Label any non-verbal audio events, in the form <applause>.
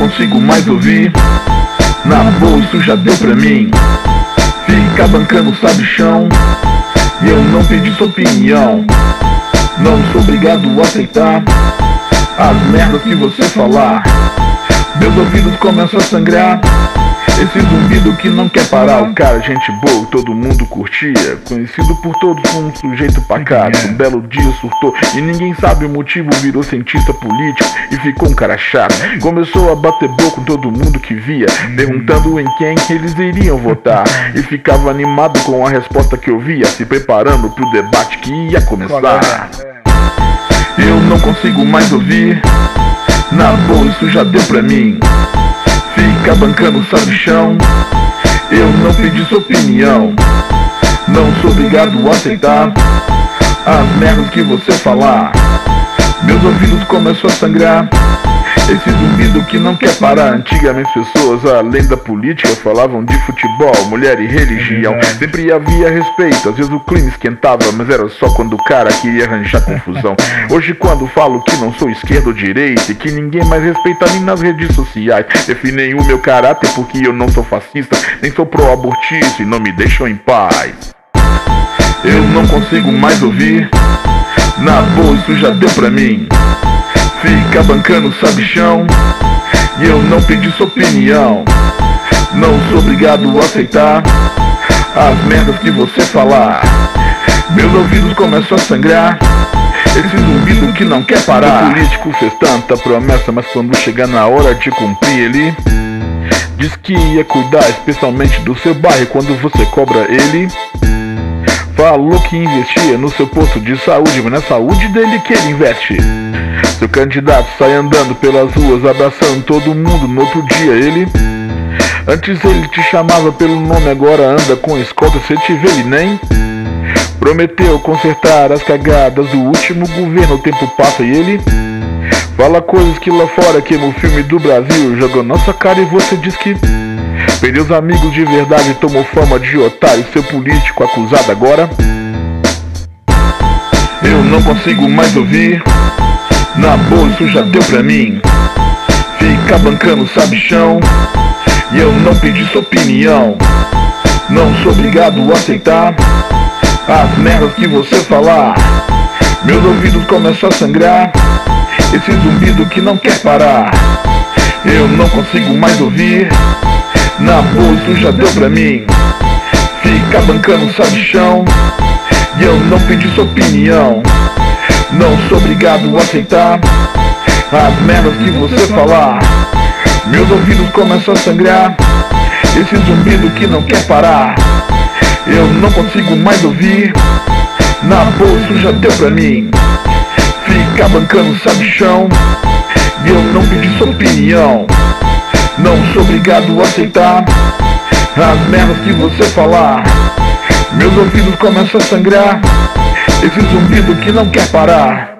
consigo mais ouvir. Na boa, isso já deu pra mim. Fica bancando sabichão. E eu não pedi sua opinião. Não sou obrigado a aceitar as merdas que você falar. Meus ouvidos começam a sangrar. Esse zumbido que não quer parar, o cara, gente boa, todo mundo curtia. Conhecido por todos como um sujeito pacato. Um belo dia surtou e ninguém sabe o motivo. Virou cientista político e ficou um cara chato. Começou a bater boca com todo mundo que via, perguntando em quem eles iriam votar. E ficava animado com a resposta que ouvia, se preparando pro debate que ia começar. Eu não consigo mais ouvir. Na boa, isso já deu pra mim. Fica bancando sabichão. Eu não pedi sua opinião. Não sou obrigado a aceitar as merdas que você falar. Meus ouvidos começam a sangrar. Esse zumbido que não quer parar. Antigamente pessoas, além da política, falavam de futebol, mulher e religião. Sempre havia respeito, às vezes o clima esquentava, mas era só quando o cara queria arranjar confusão. <laughs> Hoje quando falo que não sou esquerda ou direita e que ninguém mais respeita nem nas redes sociais, definem o meu caráter porque eu não sou fascista, nem sou pró-abortista e não me deixam em paz. Eu não consigo mais ouvir. Na boa, isso já deu pra mim. Fica bancando sabichão. E eu não pedi sua opinião. Não sou obrigado a aceitar As merdas que você falar. Meus ouvidos começam a sangrar. Esse zumbido que não quer parar. O político fez tanta promessa Mas quando chegar na hora de cumprir ele Diz que ia cuidar especialmente do seu bairro. Quando você cobra ele Falou que investia no seu posto de saúde Mas na saúde dele que ele investe. Seu candidato sai andando pelas ruas abraçando todo mundo. No outro dia ele Antes ele te chamava pelo nome, agora anda com escolta, se te vê ele nem Prometeu consertar as cagadas do último governo, o tempo passa e ele Fala coisas que lá fora queima o filme do Brasil. Joga nossa cara e você diz que Os amigos de verdade, tomou fama de otário Seu político acusado agora Eu não consigo mais ouvir na boa, isso já deu pra mim. Fica bancando sabichão. E eu não pedi sua opinião. Não sou obrigado a aceitar as merdas que você falar. Meus ouvidos começam a sangrar. Esse zumbido que não quer parar. Eu não consigo mais ouvir. Na isso já deu pra mim. Fica bancando sabichão. E eu não pedi sua opinião. Não sou obrigado a aceitar as merdas que você falar. Meus ouvidos começam a sangrar. Esse zumbido que não quer parar. Eu não consigo mais ouvir. Na isso já deu pra mim. Fica bancando sabichão. E eu não pedi sua opinião. Não sou obrigado a aceitar as merdas que você falar. Meus ouvidos começam a sangrar. Esse zumbido que não quer parar